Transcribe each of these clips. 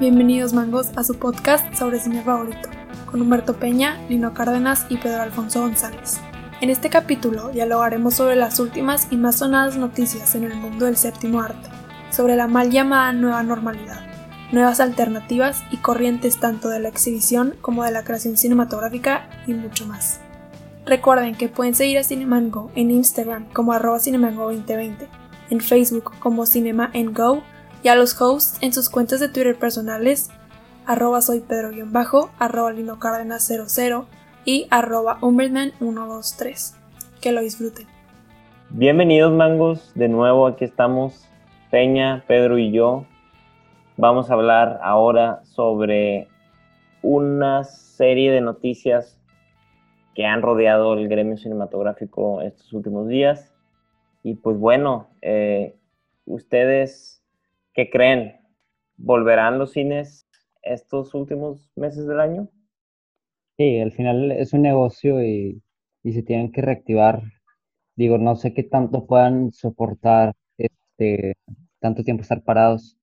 Bienvenidos mangos a su podcast sobre cine favorito, con Humberto Peña, Lino Cárdenas y Pedro Alfonso González. En este capítulo dialogaremos sobre las últimas y más sonadas noticias en el mundo del séptimo arte, sobre la mal llamada nueva normalidad, nuevas alternativas y corrientes tanto de la exhibición como de la creación cinematográfica y mucho más. Recuerden que pueden seguir a Cinemango en Instagram como arroba cinemango2020, en Facebook como Cinema Go y a los hosts en sus cuentas de Twitter personales arroba soy pedro-bajo, arroba lino 00 y arroba 123. Que lo disfruten. Bienvenidos mangos, de nuevo aquí estamos Peña, Pedro y yo. Vamos a hablar ahora sobre una serie de noticias que han rodeado el gremio cinematográfico estos últimos días. Y pues bueno, eh, ¿ustedes qué creen? ¿Volverán los cines estos últimos meses del año? Sí, al final es un negocio y, se tienen que reactivar. Digo, no sé qué tanto puedan soportar este, tanto tiempo estar parados.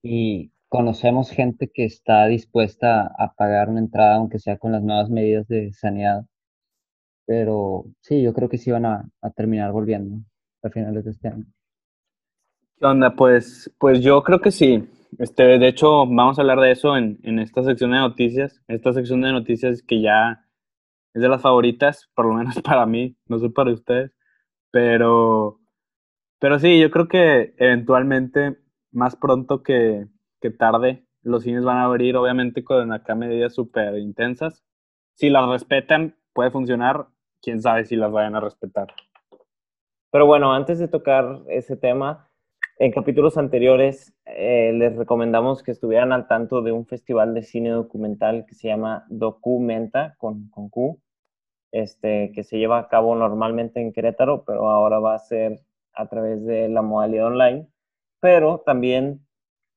Y conocemos gente que está dispuesta a pagar una entrada, aunque sea con las nuevas medidas de sanidad, pero sí, yo creo que sí van a, terminar volviendo a finales de este año. ¿Qué onda? Pues, pues yo creo que sí. Este, de hecho, vamos a hablar de eso en, en esta sección de noticias. Esta sección de noticias que ya es de las favoritas, por lo menos para mí, no sé para ustedes. Pero, pero sí, yo creo que eventualmente, más pronto que, que tarde, los cines van a abrir, obviamente con acá medidas súper intensas. Si las respetan, puede funcionar quién sabe si las vayan a respetar. Pero bueno, antes de tocar ese tema, en capítulos anteriores eh, les recomendamos que estuvieran al tanto de un festival de cine documental que se llama Documenta, con, con Q, este, que se lleva a cabo normalmente en Querétaro, pero ahora va a ser a través de la modalidad online. Pero también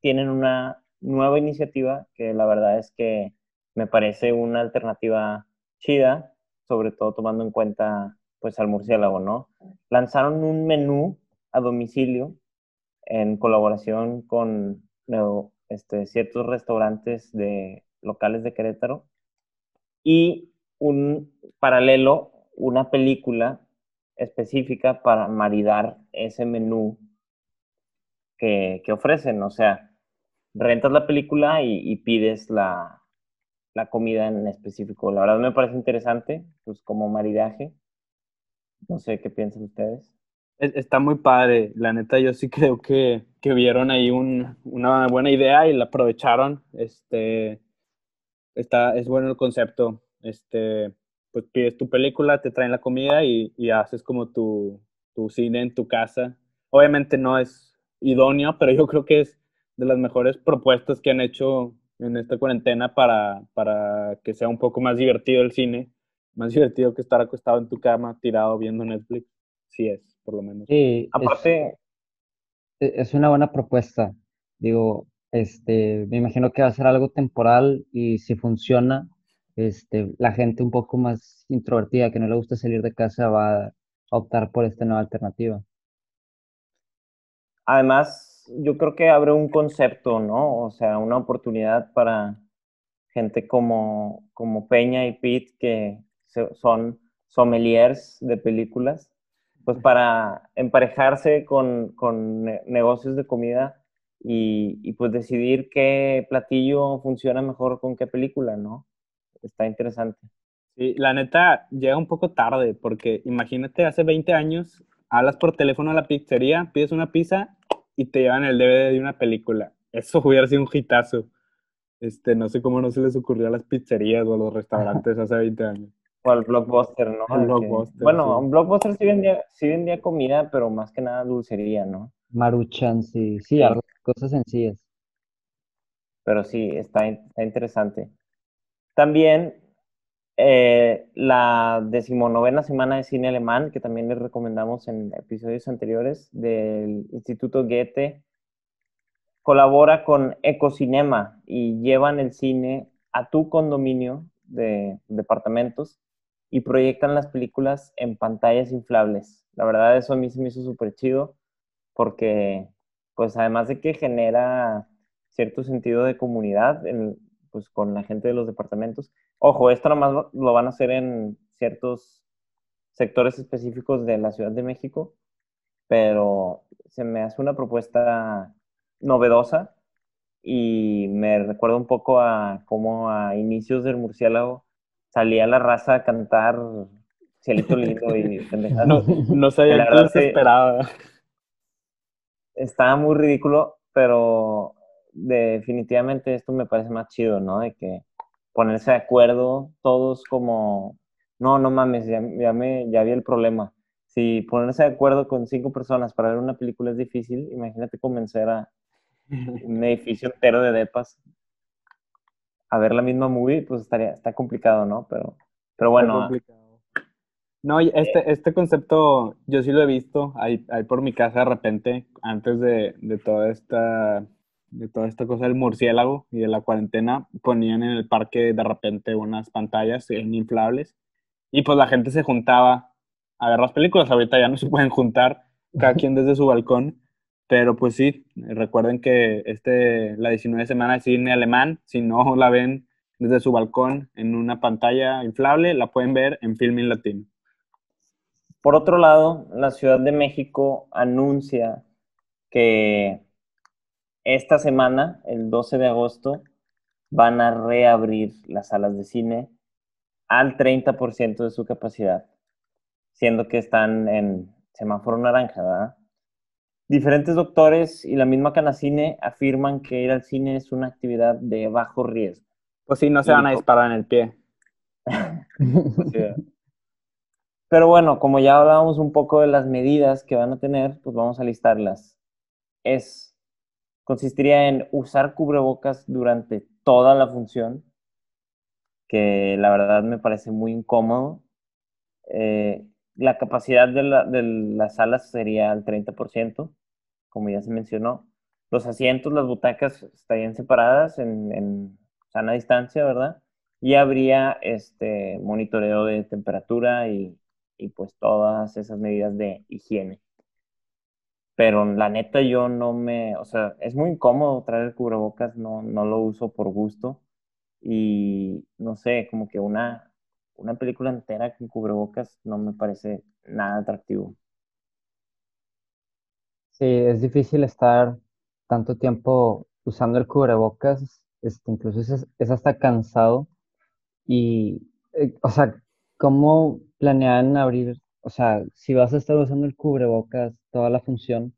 tienen una nueva iniciativa que la verdad es que me parece una alternativa chida, sobre todo tomando en cuenta pues al murciélago, ¿no? Lanzaron un menú a domicilio en colaboración con este, ciertos restaurantes de locales de Querétaro y un paralelo, una película específica para maridar ese menú que, ofrecen. O sea, rentas la película y pides la, la comida en específico. La verdad me parece interesante, pues como maridaje. No sé qué piensan ustedes. Está muy padre, la neta yo sí creo que, que vieron ahí un, una buena idea y la aprovecharon. Este, está, es bueno el concepto. Este, pues pides tu película, te traen la comida y, y haces como tu, tu cine en tu casa. Obviamente no es idóneo, pero yo creo que es de las mejores propuestas que han hecho en esta cuarentena para, para que sea un poco más divertido el cine, más divertido que estar acostado en tu cama, tirado viendo Netflix. Sí es, por lo menos. Sí, aparte... Es, e, es una buena propuesta. Digo, este, me imagino que va a ser algo temporal y si funciona, este, la gente un poco más introvertida que no le gusta salir de casa va a optar por esta nueva alternativa. Además, yo creo que abre un concepto, ¿no? O sea, una oportunidad para gente como, como Peña y Pete, que son sommeliers de películas, pues para emparejarse con, con negocios de comida y, y, pues decidir qué platillo funciona mejor con qué película, ¿no? Está interesante. Sí, la neta llega un poco tarde, porque imagínate, hace 20 años, hablas por teléfono a la pizzería, pides una pizza y te llevan el DVD de una película. Eso hubiera sido un hitazo. Este, no sé cómo no se les ocurrió a las pizzerías o a los restaurantes hace 20 años. O al Blockbuster, ¿no? Blockbuster, bueno, un Blockbuster sí vendía, sí vendía comida, pero más que nada dulcería, ¿no? Maruchan, sí, sí, cosas sencillas. Pero sí, está, está interesante. También eh, la decimonovena semana de cine alemán, que también les recomendamos en episodios anteriores, del Instituto Goethe, colabora con Ecocinema y llevan el cine a tu condominio de departamentos y proyectan las películas en pantallas inflables. La verdad, eso a mí se me hizo súper chido porque, pues además de que genera cierto sentido de comunidad pues, con la gente de los departamentos. Ojo, esto nomás lo van a hacer en ciertos sectores específicos de la Ciudad de México, pero se me hace una propuesta novedosa y me recuerda un poco a cómo a inicios del murciélago salía la raza a cantar Cielito Lindo y pendejadas. No, no sabía qué se esperaba. Estaba muy ridículo, pero definitivamente esto me parece más chido, ¿no? De que ponerse de acuerdo todos como, no, no mames, ya, ya, me, ya vi el problema. Si ponerse de acuerdo con cinco personas para ver una película es difícil, imagínate convencer a un edificio entero de depas a ver la misma movie, pues estaría, está complicado, ¿no? Pero, pero bueno. No, este, este concepto yo sí lo he visto ahí, ahí por mi casa de repente, antes de, de, toda esta de toda esta cosa del murciélago y de la cuarentena, ponían en el parque de repente unas pantallas inflables y pues la gente se juntaba a ver las películas. Ahorita ya no se pueden juntar, cada quien desde su balcón, pero pues sí, recuerden que este, la 19 semana de cine alemán, si no la ven desde su balcón en una pantalla inflable, la pueden ver en Filming Latino. Por otro lado, la Ciudad de México anuncia que esta semana, el 12 de agosto, van a reabrir las salas de cine al 30% de su capacidad, siendo que están en semáforo naranja, ¿verdad? Diferentes doctores y la misma Canacine afirman que ir al cine es una actividad de bajo riesgo. Pues sí, no se van a disparar en el pie. Pero bueno, como ya hablábamos un poco de las medidas que van a tener, pues vamos a listarlas. Es, consistiría en usar cubrebocas durante toda la función, que la verdad me parece muy incómodo. Eh, la capacidad de, la, de las salas sería el 30%, como ya se mencionó. Los asientos, las butacas estarían separadas en, en sana distancia, ¿verdad? Y habría este monitoreo de temperatura y, y pues todas esas medidas de higiene. Pero la neta yo no me, o sea, es muy incómodo traer el cubrebocas, no, no lo uso por gusto. Y no sé, como que una, una película entera con cubrebocas no me parece nada atractivo. Sí, es difícil estar tanto tiempo usando el cubrebocas, este, incluso es, hasta cansado. Y, eh, o sea, ¿cómo planean abrir? O sea, si vas a estar usando el cubrebocas toda la función,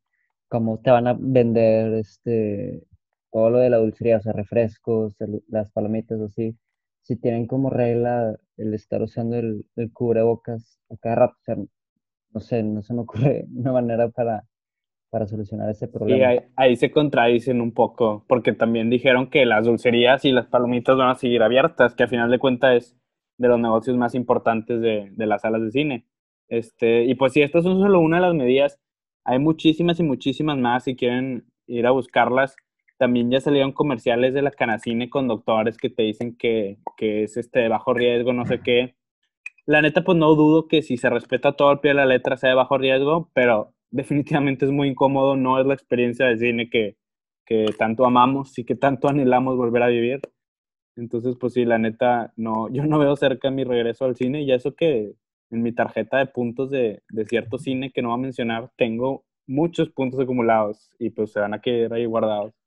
¿cómo te van a vender este, todo lo de la dulcería, o sea, refrescos, las palomitas, así? si tienen como regla el estar usando el, cubrebocas a cada rato. O sea, no sé, no se me ocurre una manera para, para solucionar ese problema. Y ahí, se contradicen un poco, porque también dijeron que las dulcerías y las palomitas van a seguir abiertas, que a final de cuentas es de los negocios más importantes de, de las salas de cine. Este, y pues si estas son solo una de las medidas, hay muchísimas y muchísimas más si quieren ir a buscarlas también ya salieron comerciales de la Canacine con doctores que te dicen que, que es este de bajo riesgo, no sé qué. La neta, pues no dudo que si se respeta todo el pie de la letra sea de bajo riesgo, pero definitivamente es muy incómodo, no es la experiencia de cine que, que tanto amamos y que tanto anhelamos volver a vivir. Entonces, pues sí, la neta, no, yo no veo cerca mi regreso al cine y eso que en mi tarjeta de puntos de, de cierto cine que no va a mencionar, tengo muchos puntos acumulados y pues se van a quedar ahí guardados.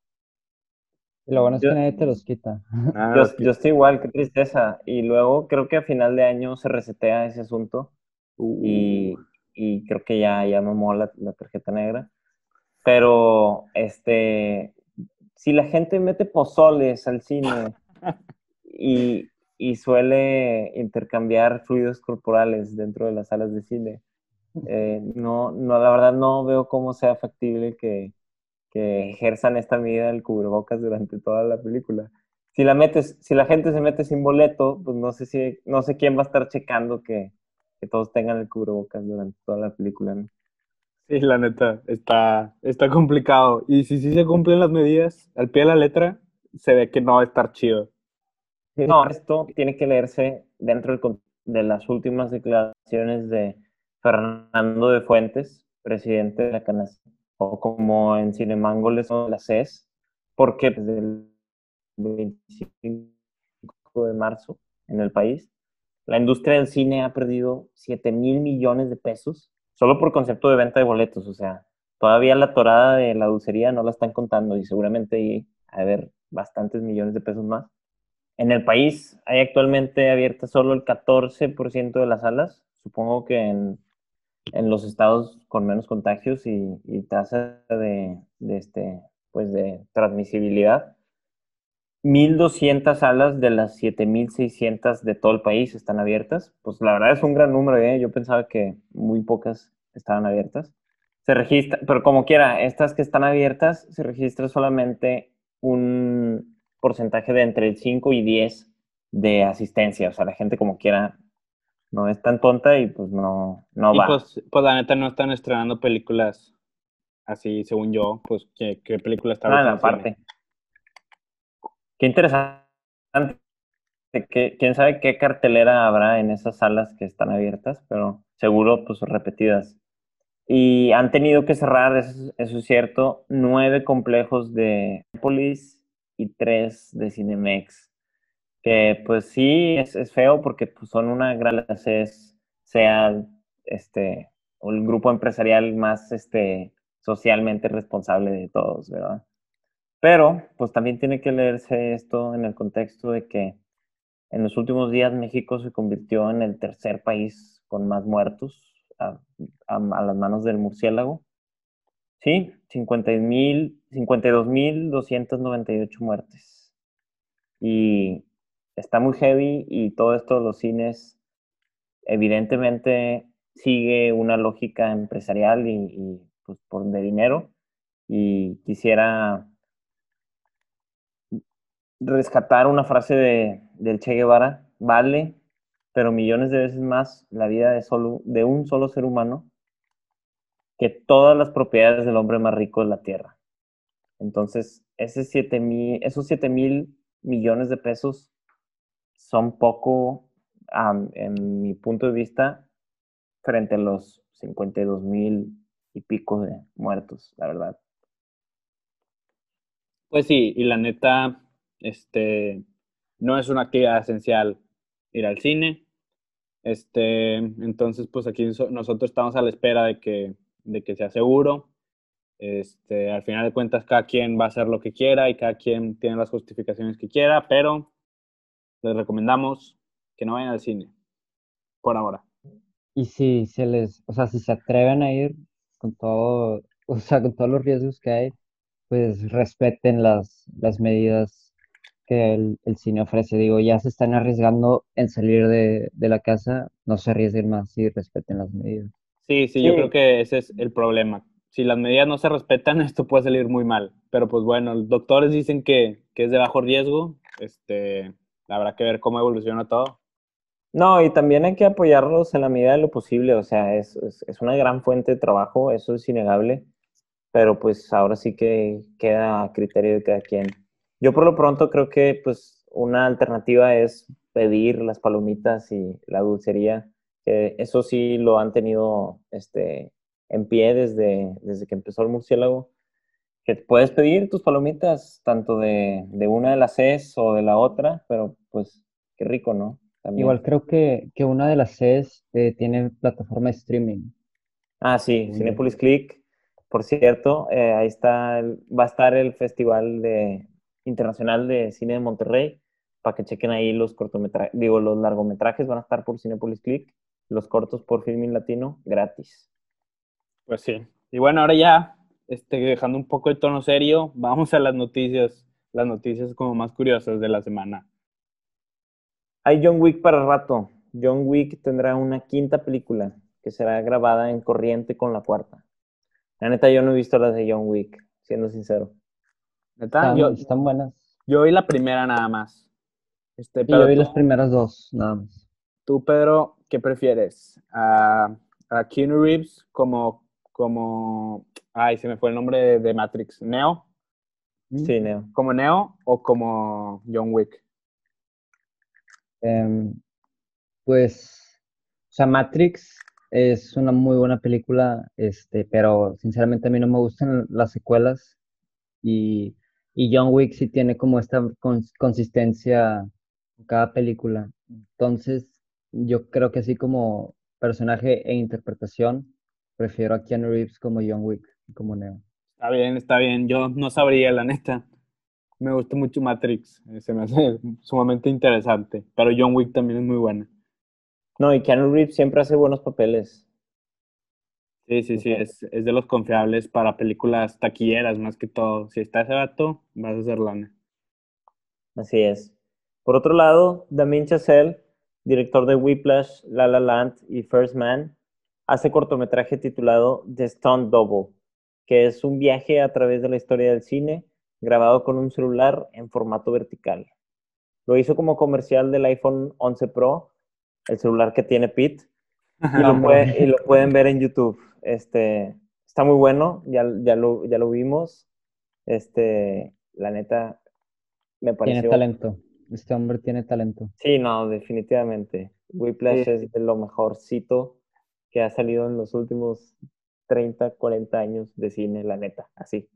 Lo bueno es que nadie te los quita. Ah, yo, estoy igual, qué tristeza. Y luego creo que a final de año se resetea ese asunto. Y, y, creo que ya, ya me mola la, tarjeta negra. Pero, este, si la gente mete pozoles al cine y, y suele intercambiar fluidos corporales dentro de las salas de cine, eh, no, no, la verdad no veo cómo sea factible que, que ejerzan esta medida del cubrebocas durante toda la película. Si la metes, si la gente se mete sin boleto, pues no sé si, no sé quién va a estar checando que, que todos tengan el cubrebocas durante toda la película. Sí, la neta, está, está complicado. Y si sí se cumplen las medidas al pie de la letra, se ve que no va a estar chido. No, esto tiene que leerse dentro de las últimas declaraciones de Fernando de Fuentes, presidente de la canasta como en Cinemango le son las CES, porque desde el 25 de marzo en el país, la industria del cine ha perdido 7 mil millones de pesos solo por concepto de venta de boletos. O sea, todavía la torada de la dulcería no la están contando y seguramente hay a haber bastantes millones de pesos más. En el país hay actualmente abiertas solo el 14% de las salas. Supongo que en, en, los estados con menos contagios y, y tasa de, de, este, pues de transmisibilidad. 1.200 salas de las 7.600 de todo el país están abiertas. Pues la verdad es un gran número, ¿eh? Yo pensaba que muy pocas estaban abiertas. Se registra, pero como quiera, estas que están abiertas, se registra solamente un porcentaje de entre el 5 y 10 de asistencia. O sea, la gente como quiera no es tan tonta y pues no, no va. Pues, pues, la neta no están estrenando películas así, según yo, pues qué, qué película está Ah, aparte. Qué interesante. Que, quién sabe qué cartelera habrá en esas salas que están abiertas, pero seguro pues repetidas. Y han tenido que cerrar, eso, es cierto, nueve complejos de Polis y tres de Cinemex. Que pues sí, es, es feo porque pues, son una gran sea este, el grupo empresarial más este, socialmente responsable de todos, ¿verdad? Pero, pues también tiene que leerse esto en el contexto de que en los últimos días México se convirtió en el tercer país con más muertos a, las manos del murciélago. Sí, 52.298 muertes. Y está muy heavy y todo esto los cines evidentemente sigue una lógica empresarial y, y pues por de dinero. Y quisiera rescatar una frase de, del Che Guevara, vale, pero millones de veces más la vida de, solo, de un solo ser humano que todas las propiedades del hombre más rico de la tierra. Entonces, ese siete mil, esos 7 mil millones de pesos son poco, en mi punto de vista, frente a los 52 mil y pico de muertos, la verdad. Pues sí, y la neta, este, no es una actividad esencial ir al cine. Este, entonces, pues aquí nosotros estamos a la espera de que, de que sea seguro. Este, al final de cuentas, cada quien va a hacer lo que quiera y cada quien tiene las justificaciones que quiera, pero les recomendamos que no vayan al cine por ahora. Y si se les, o sea, si se atreven a ir con todo, o sea, con todos los riesgos que hay, pues respeten las, las medidas que el, cine ofrece. Digo, ya se están arriesgando en salir de, la casa, no se arriesguen más y respeten las medidas. Sí, sí, yo creo que ese es el problema. Si las medidas no se respetan, esto puede salir muy mal. Pero pues bueno, los doctores dicen que, es de bajo riesgo. Este, habrá que ver cómo evoluciona todo. No, y también hay que apoyarlos en la medida de lo posible. O sea, es, es una gran fuente de trabajo, eso es innegable. Pero pues ahora sí que queda a criterio de cada quien. Yo por lo pronto creo que pues una alternativa es pedir las palomitas y la dulcería, eso sí lo han tenido este, en pie desde, desde que empezó el murciélago, que puedes pedir tus palomitas tanto de, de una de las Cs o de la otra, pero pues qué rico, ¿no? Igual creo que, que, una de las Cs eh, tiene plataforma de streaming. Ah, sí, Cinepolis Click. Por cierto, eh, ahí está, va a estar el festival de, Internacional de Cine de Monterrey, para que chequen ahí los cortometrajes, digo, los largometrajes van a estar por Cinepolis Click, los cortos por Filmin Latino, gratis. Pues sí. Y bueno, ahora ya, este, dejando un poco el tono serio, vamos a las noticias, las noticias como más curiosas de la semana. Hay John Wick para rato. John Wick tendrá una quinta película que será grabada en corriente con la cuarta. La neta, yo no he visto las de John Wick, siendo sincero. Están, yo, están buenas. Yo vi la primera nada más. Este, yo vi las primeras dos, nada más. Tú, Pedro, ¿qué prefieres? ¿A, a Keanu Reeves como, como... Ay, se me fue el nombre de, Matrix. ¿Neo? Sí, Neo. ¿Como Neo o como John Wick? Em, pues, o sea, Matrix es una muy buena película, este, pero sinceramente a mí no me gustan las secuelas y Y John Wick sí tiene como esta consistencia en cada película. Entonces, yo creo que así como personaje e interpretación, prefiero a Keanu Reeves como John Wick, como Neo. Está bien, está bien. Yo no sabría, la neta. Me gusta mucho Matrix. Eh, se me hace sumamente interesante. Pero John Wick también es muy buena. No, y Keanu Reeves siempre hace buenos papeles. Sí, sí, sí, es, es, de los confiables para películas taquilleras más que todo. Si está ese vato, vas a hacer lana. Así es. Por otro lado, Damien Chazelle, director de Whiplash, La La Land y First Man, hace cortometraje titulado The Stunt Double, que es un viaje a través de la historia del cine grabado con un celular en formato vertical. Lo hizo como comercial del iPhone 11 Pro, el celular que tiene Pete, y lo, y lo pueden ver en YouTube. Este, está muy bueno, ya, ya, lo, ya lo vimos. Este, la neta, me pareció... Tiene talento, este hombre tiene talento. Sí, no, definitivamente. Whiplash es de lo mejorcito que ha salido en los últimos 30, 40 años de cine, la neta, así.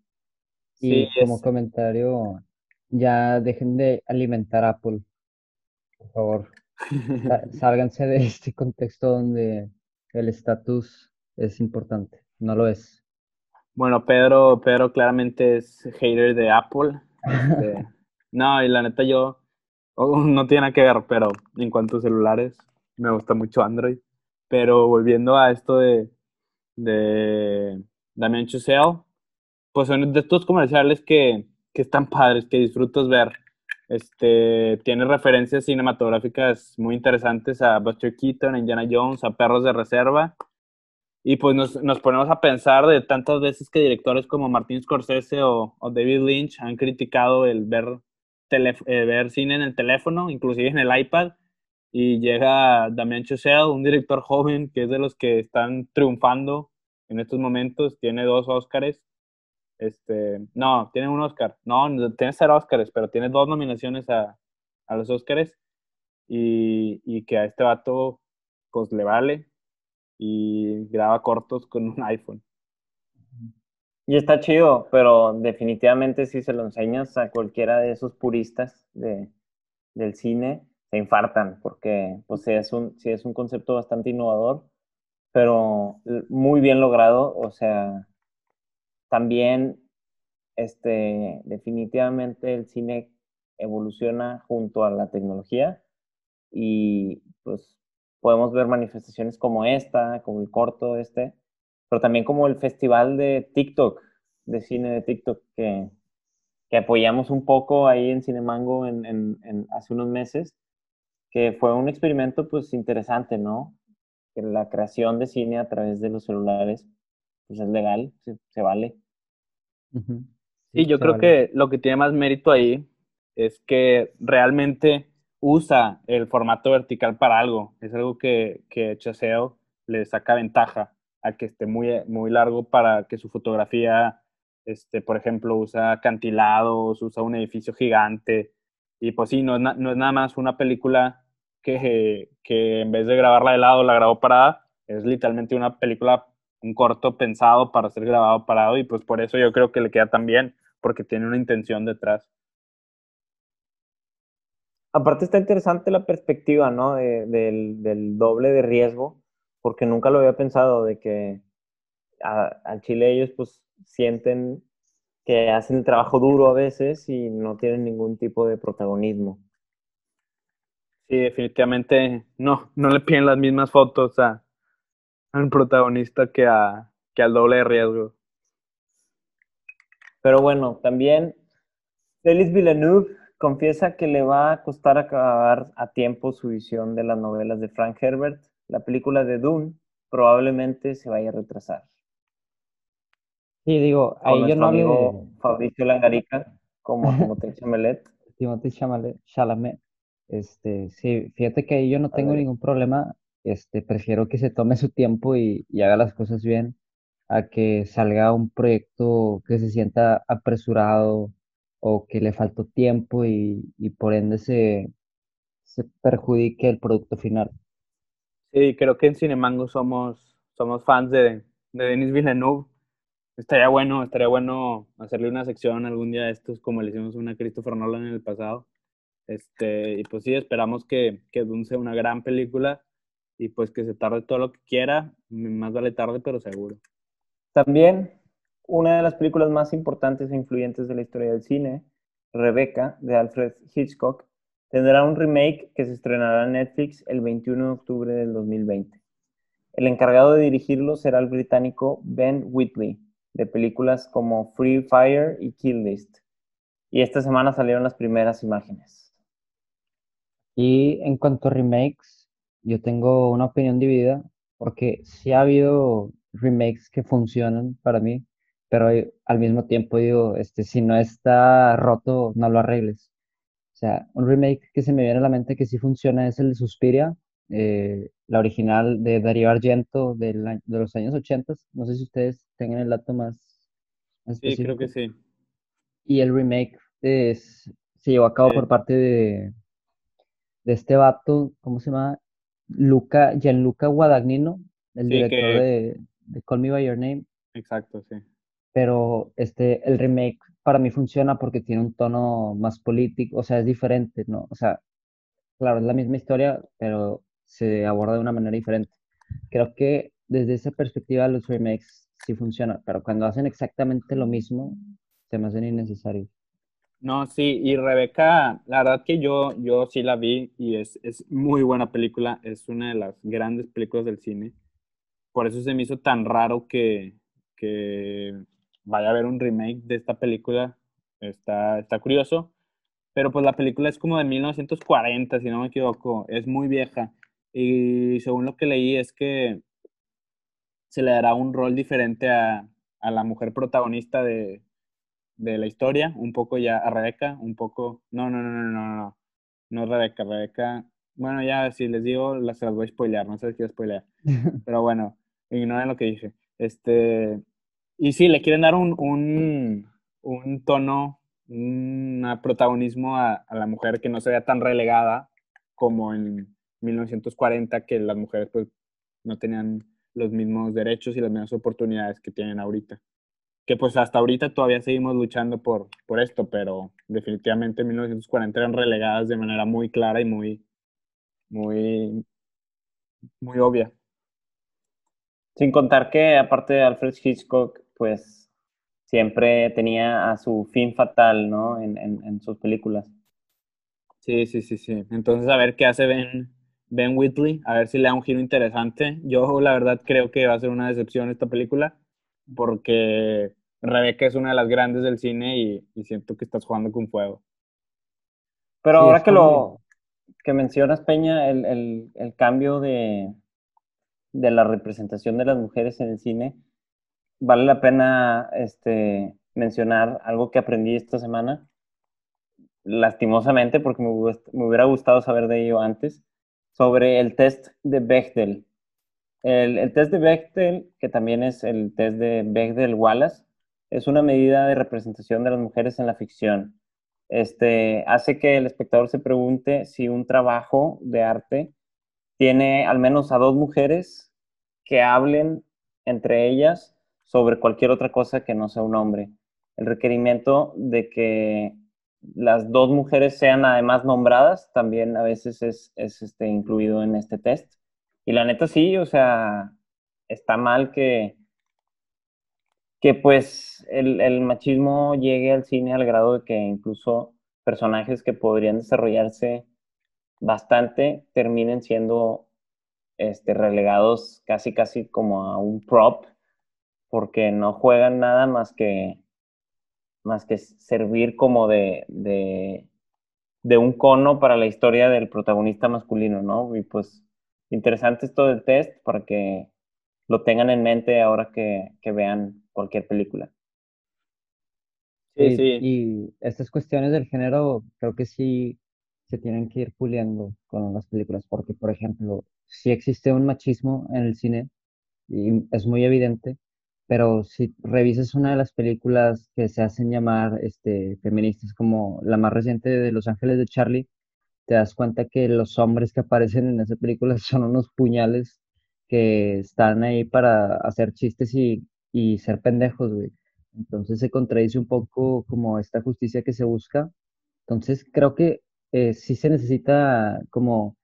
Y como comentario, ya dejen de alimentar a Apple, por favor. Sálganse de este contexto donde el estatus es importante, no lo es. Bueno, Pedro, Pedro claramente es hater de Apple. Este, no, y la neta yo oh, no tiene nada que ver, pero en cuanto a celulares, me gusta mucho Android. Pero volviendo a esto de, de Damien Chazelle, pues son de estos comerciales que, que están padres, que disfrutas ver. Este, tiene referencias cinematográficas muy interesantes a Buster Keaton, a Indiana Jones, a Perros de Reserva y pues nos, nos, ponemos a pensar de tantas veces que directores como Martin Scorsese o, o David Lynch han criticado el ver, tele, eh, ver cine en el teléfono, inclusive en el iPad. Y llega Damien Chazelle, un director joven que es de los que están triunfando en estos momentos. Tiene dos Oscars. Este, no, tiene un Oscar. No, tiene cero Oscars, pero tiene dos nominaciones a, a los Oscars. Y, y que a este vato pues le vale y graba cortos con un iPhone. Y está chido, pero definitivamente si se lo enseñas a cualquiera de esos puristas de, del cine, se infartan, porque pues, es un, sí es un concepto bastante innovador, pero muy bien logrado, o sea, también este, definitivamente el cine evoluciona junto a la tecnología y pues podemos ver manifestaciones como esta, como el corto este, pero también como el festival de TikTok, de cine de TikTok, que, que apoyamos un poco ahí en Cinemango en, en, hace unos meses, que fue un experimento pues interesante, ¿no? Que la creación de cine a través de los celulares pues es legal, se, vale. Sí, yo creo que lo que tiene más mérito ahí es que realmente usa el formato vertical para algo. Es algo que, que Chaseo le saca ventaja a que esté muy, muy largo para que su fotografía, este, por ejemplo, usa cantilados, usa un edificio gigante. Y pues sí, no es, no es nada más una película que, que en vez de grabarla de lado la grabó parada. Es literalmente una película, un corto pensado para ser grabado parado. Y pues por eso yo creo que le queda tan bien, porque tiene una intención detrás. Aparte está interesante la perspectiva, ¿no? del, doble de riesgo, porque nunca lo había pensado de que al Chile ellos pues sienten que hacen el trabajo duro a veces y no tienen ningún tipo de protagonismo. Sí, definitivamente no, no le piden las mismas fotos a, al protagonista que, a, que al doble de riesgo. Pero bueno, también Félix Villeneuve confiesa que le va a costar acabar a tiempo su visión de las novelas de Frank Herbert. La película de Dune probablemente se vaya a retrasar. Sí, digo, ahí yo no amigo Fabricio Langarica como Timothée Chalamet. Timothée Chalamet. Este, sí, fíjate que ahí yo no tengo ningún problema. Este, prefiero que se tome su tiempo y, y haga las cosas bien a que salga un proyecto que se sienta apresurado o que le faltó tiempo y, por ende se, se perjudique el producto final. Sí, creo que en Cinemango somos, somos fans de, de Denis Villeneuve Estaría bueno, estaría bueno hacerle una sección algún día de estos, como le hicimos una a Christopher Nolan en el pasado. Este, y pues sí, esperamos que, que Dune sea una gran película y pues que se tarde todo lo que quiera, más vale tarde, pero seguro. También una de las películas más importantes e influyentes de la historia del cine, Rebecca, de Alfred Hitchcock, tendrá un remake que se estrenará en Netflix el 21 de octubre del 2020. El encargado de dirigirlo será el británico Ben Whitley, de películas como Free Fire y Kill List. Y esta semana salieron las primeras imágenes. Y en cuanto a remakes, yo tengo una opinión dividida, porque sí ha habido remakes que funcionan para mí, pero al mismo tiempo digo, este, si no está roto, no lo arregles. O sea, un remake que se me viene a la mente que sí funciona es el de Suspiria, eh, la original de Darío Argento de los años 80. No sé si ustedes tengan el dato más, Sí, creo que sí. Y el remake es, se llevó a cabo por parte de, de este vato, ¿cómo se llama? Luca, Gianluca Guadagnino, el director de, de Call Me By Your Name. Exacto, sí. Pero este, el remake para mí funciona porque tiene un tono más político, o sea, es diferente, ¿no? O sea, claro, es la misma historia, pero se aborda de una manera diferente. Creo que desde esa perspectiva los remakes sí funcionan, pero cuando hacen exactamente lo mismo, se me hacen innecesarios. No, sí, y Rebeca, la verdad que yo, yo sí la vi y es, es muy buena película, es una de las grandes películas del cine. Por eso se me hizo tan raro que, que vaya a haber un remake de esta película. Está, está curioso. Pero pues la película es como de 1940, si no me equivoco. Es muy vieja. Y según lo que leí es que se le dará un rol diferente a, a la mujer protagonista de, de, la historia. Un poco ya a Rebeca, un poco... No, no, no, no, no, no. No es Rebeca, Rebeca... Bueno, ya si les digo, las, las voy a spoilear, no sé si quiero spoilear. Pero bueno, ignoren lo que dije. Este, y sí, le quieren dar un, un, un tono, un protagonismo a, a, la mujer que no se vea tan relegada como en 1940, que las mujeres pues no tenían los mismos derechos y las mismas oportunidades que tienen ahorita. Que pues hasta ahorita todavía seguimos luchando por, por esto, pero definitivamente en 1940 eran relegadas de manera muy clara y muy, muy, muy obvia. Sin contar que aparte de Alfred Hitchcock, pues siempre tenía a su fin fatal, ¿no? En, en, sus películas. Sí, sí, sí, sí. Entonces, a ver qué hace Ben, ben Whitley, a ver si le da un giro interesante. Yo, la verdad, creo que va a ser una decepción esta película, porque Rebeca es una de las grandes del cine y, siento que estás jugando con fuego. Pero ahora que lo que mencionas, Peña, el, el, el cambio de, de la representación de las mujeres en el cine, vale la pena este, mencionar algo que aprendí esta semana, lastimosamente, porque me, hubiera gustado saber de ello antes, sobre el test de Bechdel. El, test de Bechdel, que también es el test de Bechdel-Wallace, es una medida de representación de las mujeres en la ficción. Este, hace que el espectador se pregunte si un trabajo de arte tiene al menos a dos mujeres que hablen entre ellas sobre cualquier otra cosa que no sea un hombre. El requerimiento de que las dos mujeres sean además nombradas también a veces es, este, incluido en este test. Y la neta sí, o sea, está mal que, que pues el, machismo llegue al cine al grado de que incluso personajes que podrían desarrollarse bastante terminen siendo este, relegados casi casi como a un prop porque no juegan nada más que, más que servir como de, de, de, un cono para la historia del protagonista masculino, ¿no? Y pues interesante esto del test para que lo tengan en mente ahora que, que vean cualquier película. Sí, sí. Y estas cuestiones del género creo que sí se tienen que ir puliendo con las películas, porque por ejemplo, si existe un machismo en el cine y es muy evidente, pero si revisas una de las películas que se hacen llamar este, feministas, como la más reciente de Los Ángeles de Charlie, te das cuenta que los hombres que aparecen en esa película son unos puñales que están ahí para hacer chistes y, y ser pendejos, güey. Entonces se contradice un poco como esta justicia que se busca. Entonces creo que eh, sí se necesita como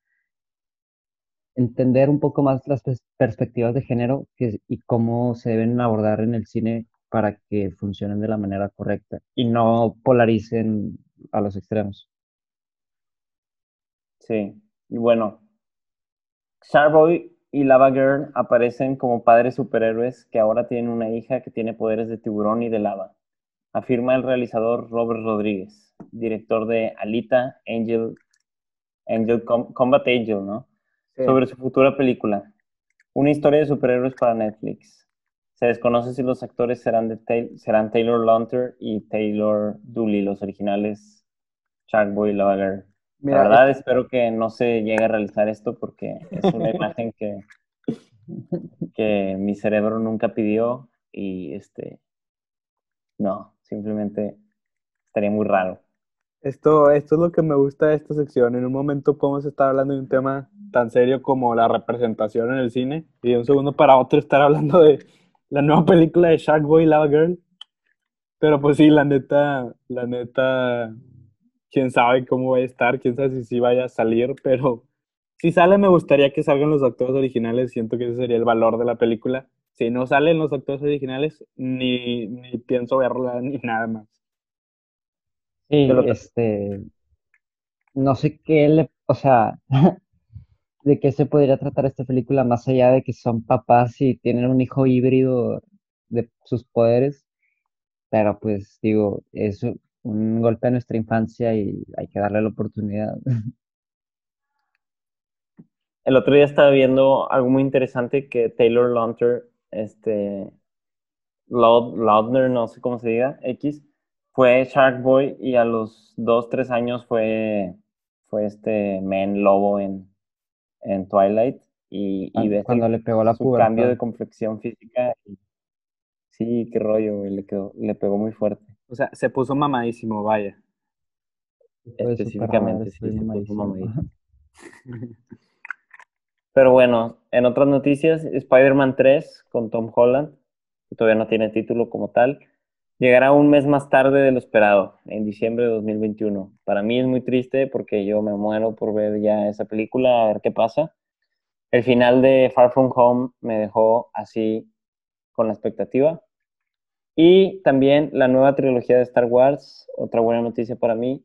entender un poco más las perspectivas de género que, y cómo se deben abordar en el cine para que funcionen de la manera correcta y no polaricen a los extremos. Sí, y bueno, Starboy y Lava Girl aparecen como padres superhéroes que ahora tienen una hija que tiene poderes de tiburón y de lava, afirma el realizador Robert Rodríguez, director de Alita, Angel, Angel Combat Angel, ¿no? Sobre su futura película, una historia de superhéroes para Netflix. Se desconoce si los actores serán, de serán Taylor Lautner y Taylor Dooley, los originales Sharkboy y Lava Girl la verdad espero que no se llegue a realizar esto porque es una imagen que, que mi cerebro nunca pidió y este no, simplemente estaría muy raro. Esto, esto es lo que me gusta de esta sección. En un momento podemos estar hablando de un tema tan serio como la representación en el cine y de un segundo para otro estar hablando de la nueva película de Shark Boy Lava Girl. Pero pues sí, la neta, la neta, quién sabe cómo va a estar, quién sabe si sí vaya a salir, pero si sale me gustaría que salgan los actores originales, siento que ese sería el valor de la película. Si no salen los actores originales, ni, ni pienso verla ni nada más. Sí, este, no sé qué le, o sea, de qué se podría tratar esta película más allá de que son papás y tienen un hijo híbrido de sus poderes, pero pues digo, eso un golpe a nuestra infancia y hay que darle la oportunidad. El otro día estaba viendo algo muy interesante que Taylor Lautner, este, Lautner, no sé cómo se diga, X, fue Shark Boy y a los dos, tres años fue, fue este Men Lobo en, en Twilight y, y ves cuando le pegó la su cambio de complexión física. sí, qué rollo, le, quedó, le pegó muy fuerte. O sea, se puso mamadísimo, vaya. Específicamente, sí, se puso mamadísimo. Pero bueno, en otras noticias, Spider-Man 3 con Tom Holland, que todavía no tiene título como tal, llegará un mes más tarde de lo esperado, en diciembre de 2021. Para mí es muy triste porque yo me muero por ver ya esa película, a ver qué pasa. El final de Far From Home me dejó así con la expectativa. Y también la nueva trilogía de Star Wars, otra buena noticia para mí,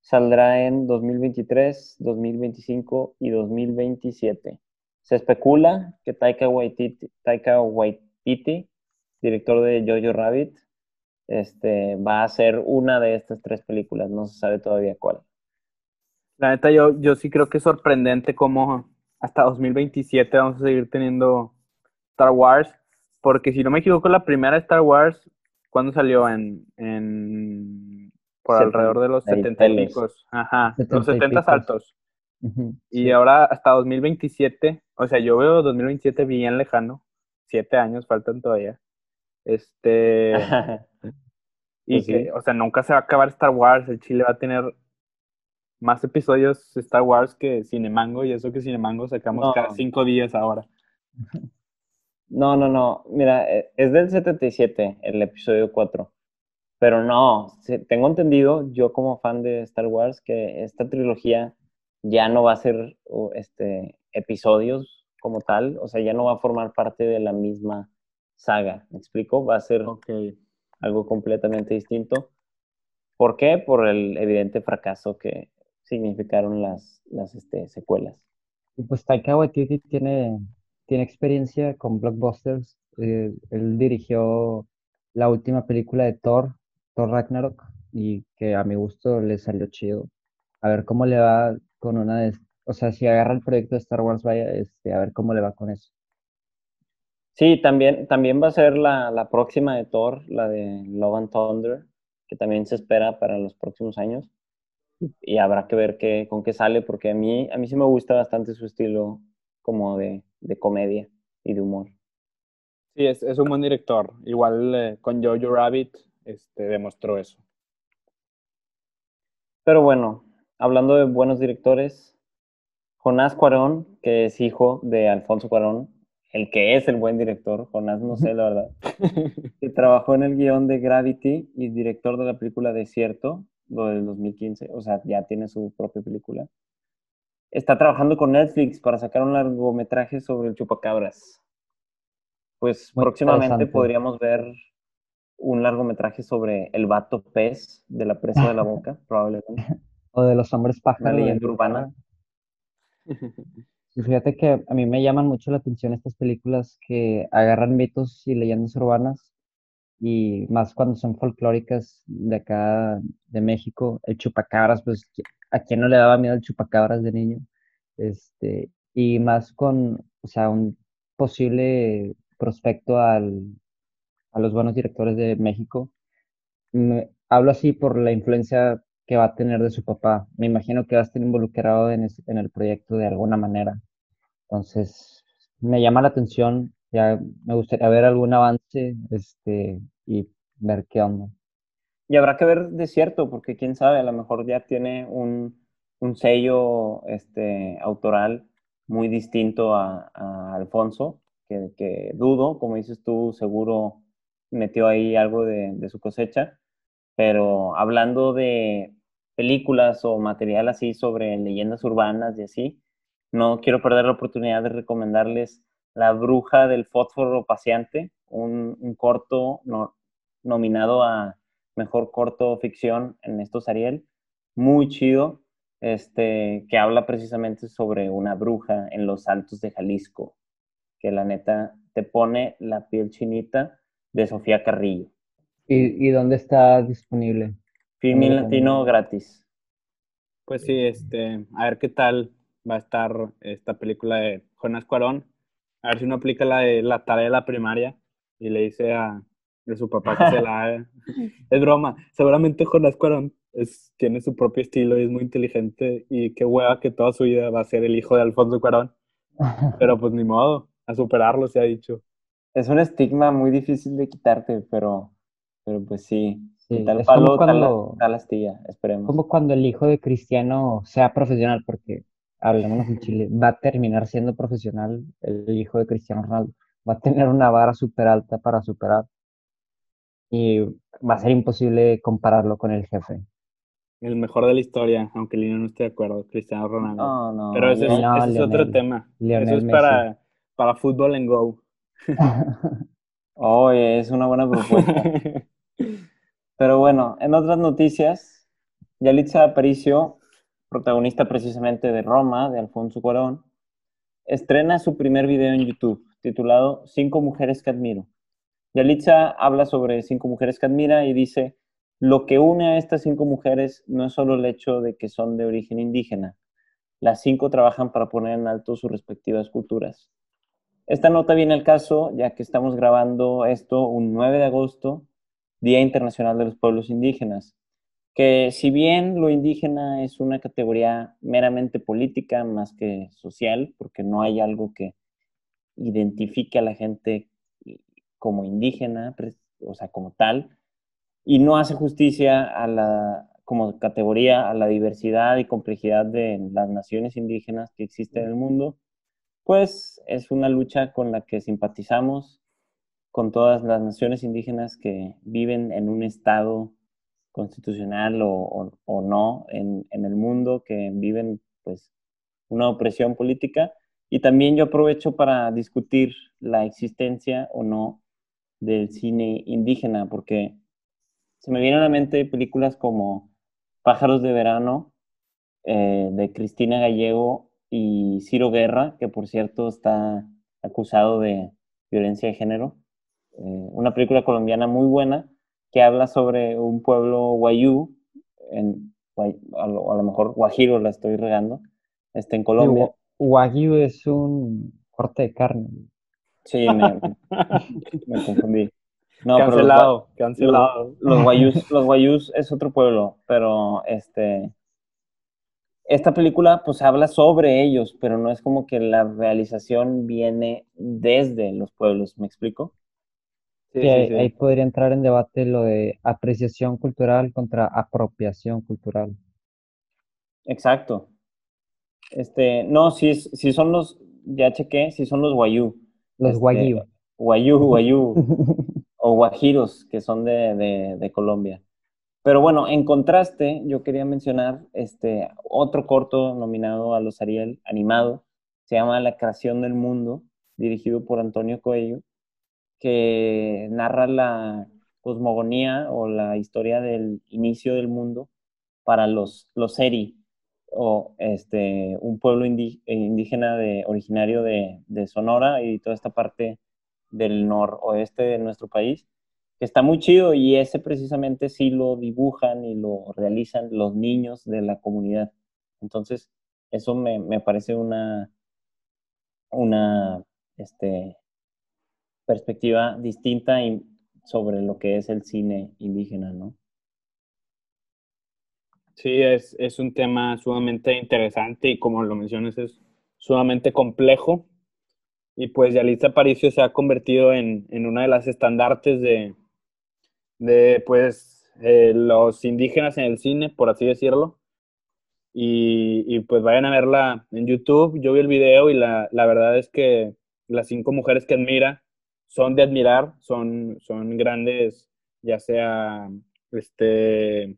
saldrá en 2023, 2025 y 2027. Se especula que Taika Waititi, Taika Waititi director de Jojo Rabbit, este, va a ser una de estas tres películas, no se sabe todavía cuál. La neta, yo, yo sí creo que es sorprendente cómo hasta 2027 vamos a seguir teniendo Star Wars porque si no me equivoco, la primera Star Wars, ¿cuándo salió? En, en por alrededor de los 70 y picos. Ajá, los 70 altos. y ahora hasta 2027, o sea, yo veo 2027 bien lejano. Siete años faltan todavía. Este. y pues que, o sea, nunca se va a acabar Star Wars. El Chile va a tener más episodios Star Wars que Cinemango, y eso que Cinemango sacamos cada cinco días ahora. No, no, no. Mira, e, es del 77, el episodio 4. Pero no, tengo entendido, yo como fan de Star Wars, que esta trilogía ya no va a ser este, episodios como tal, o sea, ya no va a formar parte de la misma saga, ¿me explico? Va a ser algo completamente distinto. ¿Por qué? Por el evidente fracaso que significaron las, las este, secuelas. Y pues Taika Waititi tiene tiene experiencia con blockbusters. Eh, él dirigió la última película de Thor, Thor Ragnarok, y que a mi gusto le salió chido. A ver cómo le va con una de... O sea, si agarra el proyecto de Star Wars, vaya, este, a ver cómo le va con eso. Sí, también, también va a ser la, la próxima de Thor, la de Love and Thunder, que también se espera para los próximos años. Y habrá que ver qué, con qué sale, porque a mí, a mí sí me gusta bastante su estilo como de, de comedia y de humor. Sí, es, es un buen director. Igual eh, con Jojo Rabbit este, demostró eso. Pero bueno, hablando de buenos directores, Jonás Cuarón, que es hijo de Alfonso Cuarón, el que es el buen director, Jonás, no sé la verdad, que trabajó en el guion de Gravity y director de la película Desierto, lo del 2015, o sea, ya tiene su propia película. Está trabajando con Netflix para sacar un largometraje sobre el chupacabras. Pues Muy próximamente podríamos ver un largometraje sobre el vato pez de la presa de la boca, probablemente. O de los hombres pájaro. Una de leyenda urbana. Y fíjate que a mí me llaman mucho la atención estas películas que agarran mitos y leyendas urbanas y más cuando son folclóricas de acá de México. El chupacabras, pues a quién no le daba miedo el chupacabras de niño. Este, y más con, o sea, un posible prospecto al, a los buenos directores de México. Hablo así por la influencia que va a tener de su papá. Me imagino que va a estar involucrado en, en el proyecto de alguna manera. Entonces, me llama la atención, ya me gustaría ver algún avance, este, y ver qué onda. Y habrá que ver Desierto, porque quién sabe, a lo mejor ya tiene un, un sello este, autoral muy distinto a, Alfonso, que, que dudo, como dices tú, seguro metió ahí algo de, de su cosecha. Pero hablando de películas o material así sobre leyendas urbanas y así, no quiero perder la oportunidad de recomendarles La bruja del fósforo paseante, un, un corto no- nominado a mejor corto ficción en estos Ariel, muy chido, este, que habla precisamente sobre una bruja en los altos de Jalisco, que la neta te pone la piel chinita de Sofía Carrillo. ¿Y, y dónde está disponible? Filmin ¿Dónde lo latino gratis. Pues sí, este, a ver qué tal va a estar esta película de Jonás Cuarón. A ver si uno aplica la de la tarea de la primaria y le dice a, a su papá que se la haga. Es broma. Seguramente Jonás Cuarón es, tiene su propio estilo y es muy inteligente y qué hueva que toda su vida va a ser el hijo de Alfonso Cuarón. Pero pues ni modo, a superarlo se ha dicho. Es un estigma muy difícil de quitarte, pero, pero pues sí. Tal es como palo, tal, cuando- tal astilla, esperemos. Como cuando el hijo de Cristiano sea profesional, porque hablemos en Chile, va a terminar siendo profesional el hijo de Cristiano Ronaldo. Va a tener una vara súper alta para superar. Y va a ser imposible compararlo con el jefe. El mejor de la historia, aunque Lino no esté de acuerdo, Cristiano Ronaldo. No, no. Pero ese es, ese es otro Lionel. tema. Lionel Eso es Messi. para, para fútbol en Go. Oye, es una buena propuesta. Pero bueno, en otras noticias, Yalitza Aparicio, protagonista precisamente de Roma, de Alfonso Cuarón, estrena su primer video en YouTube, titulado Cinco mujeres que admiro. Yalitza habla sobre cinco mujeres que admira y dice, lo que une a estas cinco mujeres no es solo el hecho de que son de origen indígena, las cinco trabajan para poner en alto sus respectivas culturas. Esta nota viene al caso ya que estamos grabando esto un 9 de agosto, Día Internacional de los Pueblos Indígenas, que si bien lo indígena es una categoría meramente política más que social, porque no hay algo que identifique a la gente como indígena, o sea, como tal, y no hace justicia a la, como categoría a la diversidad y complejidad de las naciones indígenas que existen en el mundo, pues es una lucha con la que simpatizamos con todas las naciones indígenas que viven en un estado constitucional o no en, en el mundo, que viven pues una opresión política. Y también yo aprovecho para discutir la existencia o no del cine indígena, porque se me vienen a la mente películas como Pájaros de Verano, eh, de Cristina Gallego y Ciro Guerra, que por cierto está acusado de violencia de género. Eh, una película colombiana muy buena que habla sobre un pueblo guayú, en, a, lo, a lo mejor Guajiro la estoy regando, este, en Colombia. Wagyu es un corte de carne. Sí, me, me confundí. No, pero los, cancelado, cancelado. los guayús, los guayús es otro pueblo, pero este, esta película pues habla sobre ellos, pero no es como que la realización viene desde los pueblos, ¿me explico? Sí, Sí, sí, ahí, sí. ahí podría entrar en debate lo de apreciación cultural contra apropiación cultural. Exacto. Este, no, si, si son los, ya chequé, si son los guayú. Los Este, guayú. Guayú, guayú. o guajiros, que son de, de- de Colombia. Pero bueno, en contraste, yo quería mencionar este otro corto nominado a los Ariel, animado, se llama La creación del mundo, dirigido por Antonio Coello, que narra la cosmogonía o la historia del inicio del mundo para los, los Seri, o este, un pueblo indi- indígena de, originario de, Sonora y toda esta parte del noroeste de nuestro país, que está muy chido y ese precisamente sí lo dibujan y lo realizan los niños de la comunidad. Entonces, eso me, me parece una, una este, perspectiva distinta sobre lo que es el cine indígena, ¿no? Sí, es, es un tema sumamente interesante y como lo mencionas es sumamente complejo. Y pues Yalitza Aparicio se ha convertido en, en una de las estandartes de, de pues eh, los indígenas en el cine, por así decirlo. Y, y, pues vayan a verla en YouTube. Yo vi el video y la, la verdad es que las cinco mujeres que admira son de admirar, son, son grandes, ya sea este,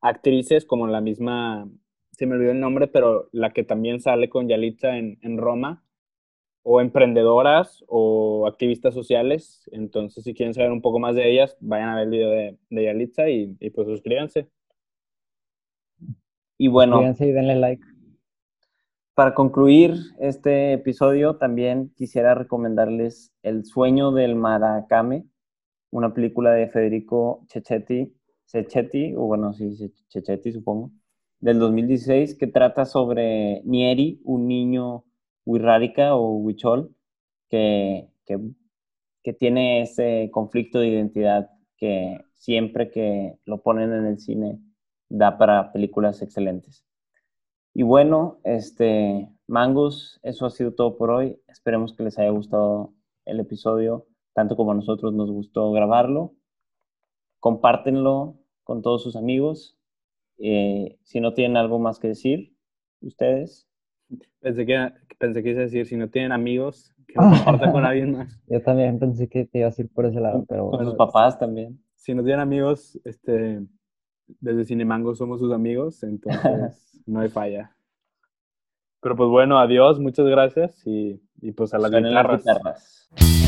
actrices como la misma, se me olvidó el nombre, pero la que también sale con Yalitza en, en Roma, o emprendedoras o activistas sociales. Entonces, si quieren saber un poco más de ellas, vayan a ver el video de, de Yalitza y, y pues suscríbanse. Y bueno, Suscríbanse y denle like. para concluir este episodio, también quisiera recomendarles El sueño del Maracame, una película de Federico Cechetti, Cechetti, o bueno, sí, Cechetti supongo, del 2016, que trata sobre Nieri, un niño Wirrárica o Huichol, que, que, que tiene ese conflicto de identidad que siempre que lo ponen en el cine da para películas excelentes. Y bueno, este, Mangos, eso ha sido todo por hoy. Esperemos que les haya gustado el episodio, tanto como a nosotros nos gustó grabarlo. Compártenlo con todos sus amigos. Eh, si no tienen algo más que decir, ustedes. Pensé que, pensé que iba a decir, si no tienen amigos, que no compartan con alguien más. Yo también pensé que te ibas a ir por ese lado, pero Con bueno. sus papás también. Si no tienen amigos, este, desde Cinemango somos sus amigos, entonces no hay falla. Pero pues bueno, adiós, muchas gracias y, y pues a las Suenen las guitarras. guitarras.